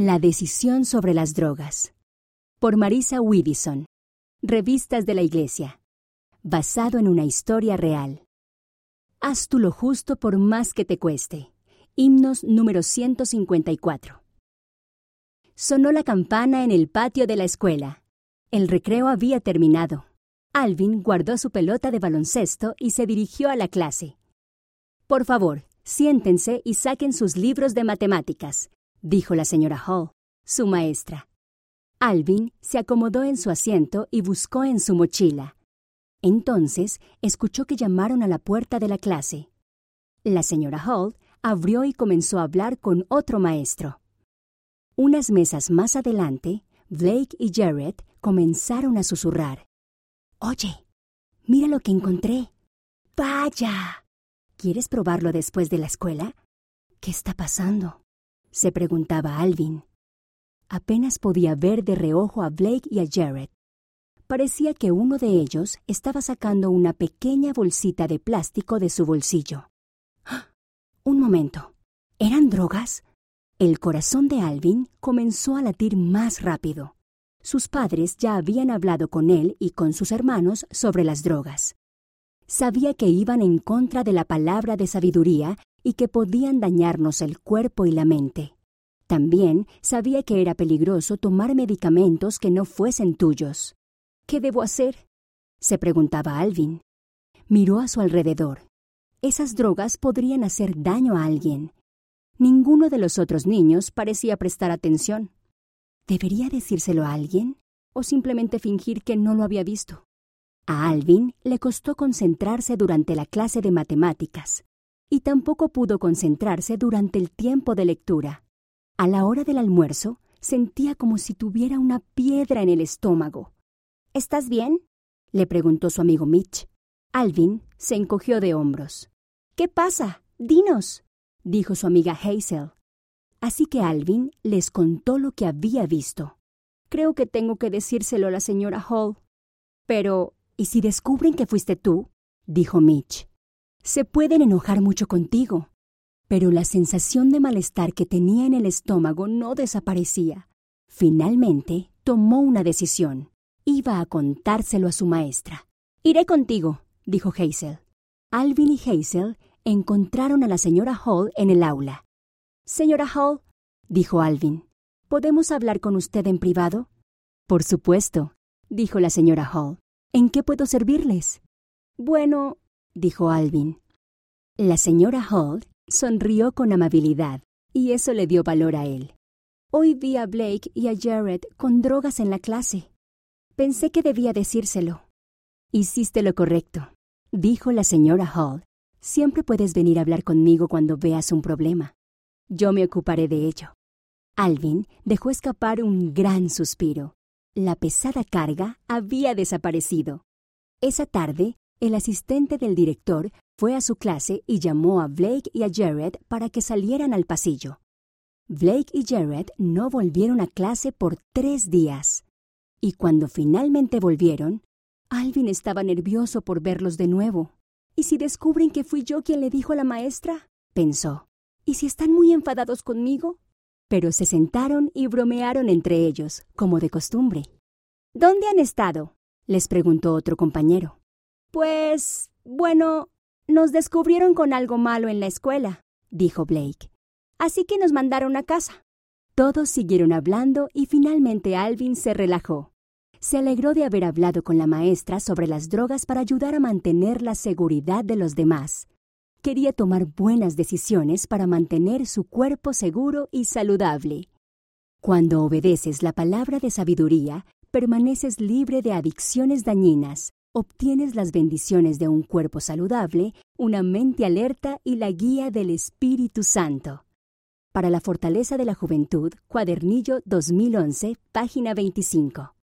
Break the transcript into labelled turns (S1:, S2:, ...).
S1: La decisión sobre las drogas. Por Marisa Widison. Revistas de la Iglesia. Basado en una historia real. Haz tú lo justo por más que te cueste. Himnos número 154. Sonó la campana en el patio de la escuela. El recreo había terminado. Alvin guardó su pelota de baloncesto y se dirigió a la clase. Por favor, siéntense y saquen sus libros de matemáticas dijo la señora Hall, su maestra. Alvin se acomodó en su asiento y buscó en su mochila. Entonces escuchó que llamaron a la puerta de la clase. La señora Hall abrió y comenzó a hablar con otro maestro. Unas mesas más adelante, Blake y Jared comenzaron a susurrar. Oye, mira lo que encontré. Vaya. ¿Quieres probarlo después de la escuela? ¿Qué está pasando? Se preguntaba Alvin. Apenas podía ver de reojo a Blake y a Jared. Parecía que uno de ellos estaba sacando una pequeña bolsita de plástico de su bolsillo. ¡Ah! Un momento. ¿Eran drogas? El corazón de Alvin comenzó a latir más rápido. Sus padres ya habían hablado con él y con sus hermanos sobre las drogas. Sabía que iban en contra de la palabra de sabiduría y que podían dañarnos el cuerpo y la mente. También sabía que era peligroso tomar medicamentos que no fuesen tuyos. ¿Qué debo hacer? se preguntaba Alvin. Miró a su alrededor. Esas drogas podrían hacer daño a alguien. Ninguno de los otros niños parecía prestar atención. ¿Debería decírselo a alguien o simplemente fingir que no lo había visto? A Alvin le costó concentrarse durante la clase de matemáticas y tampoco pudo concentrarse durante el tiempo de lectura. A la hora del almuerzo, sentía como si tuviera una piedra en el estómago. ¿Estás bien? le preguntó su amigo Mitch. Alvin se encogió de hombros. ¿Qué pasa? Dinos, dijo su amiga Hazel. Así que Alvin les contó lo que había visto. Creo que tengo que decírselo a la señora Hall. Pero, ¿y si descubren que fuiste tú? dijo Mitch. Se pueden enojar mucho contigo, pero la sensación de malestar que tenía en el estómago no desaparecía. Finalmente, tomó una decisión. Iba a contárselo a su maestra. Iré contigo, dijo Hazel. Alvin y Hazel encontraron a la señora Hall en el aula. Señora Hall, dijo Alvin, ¿podemos hablar con usted en privado? Por supuesto, dijo la señora Hall. ¿En qué puedo servirles? Bueno, dijo Alvin. La señora Hall sonrió con amabilidad, y eso le dio valor a él. Hoy vi a Blake y a Jared con drogas en la clase. Pensé que debía decírselo. Hiciste lo correcto, dijo la señora Hall. Siempre puedes venir a hablar conmigo cuando veas un problema. Yo me ocuparé de ello. Alvin dejó escapar un gran suspiro. La pesada carga había desaparecido. Esa tarde el asistente del director fue a su clase y llamó a Blake y a Jared para que salieran al pasillo. Blake y Jared no volvieron a clase por tres días. Y cuando finalmente volvieron, Alvin estaba nervioso por verlos de nuevo. ¿Y si descubren que fui yo quien le dijo a la maestra? pensó. ¿Y si están muy enfadados conmigo? Pero se sentaron y bromearon entre ellos, como de costumbre. ¿Dónde han estado? les preguntó otro compañero. Pues, bueno, nos descubrieron con algo malo en la escuela, dijo Blake. Así que nos mandaron a casa. Todos siguieron hablando y finalmente Alvin se relajó. Se alegró de haber hablado con la maestra sobre las drogas para ayudar a mantener la seguridad de los demás. Quería tomar buenas decisiones para mantener su cuerpo seguro y saludable. Cuando obedeces la palabra de sabiduría, permaneces libre de adicciones dañinas, obtienes las bendiciones de un cuerpo saludable, una mente alerta y la guía del Espíritu Santo. Para la fortaleza de la juventud, cuadernillo 2011, página 25.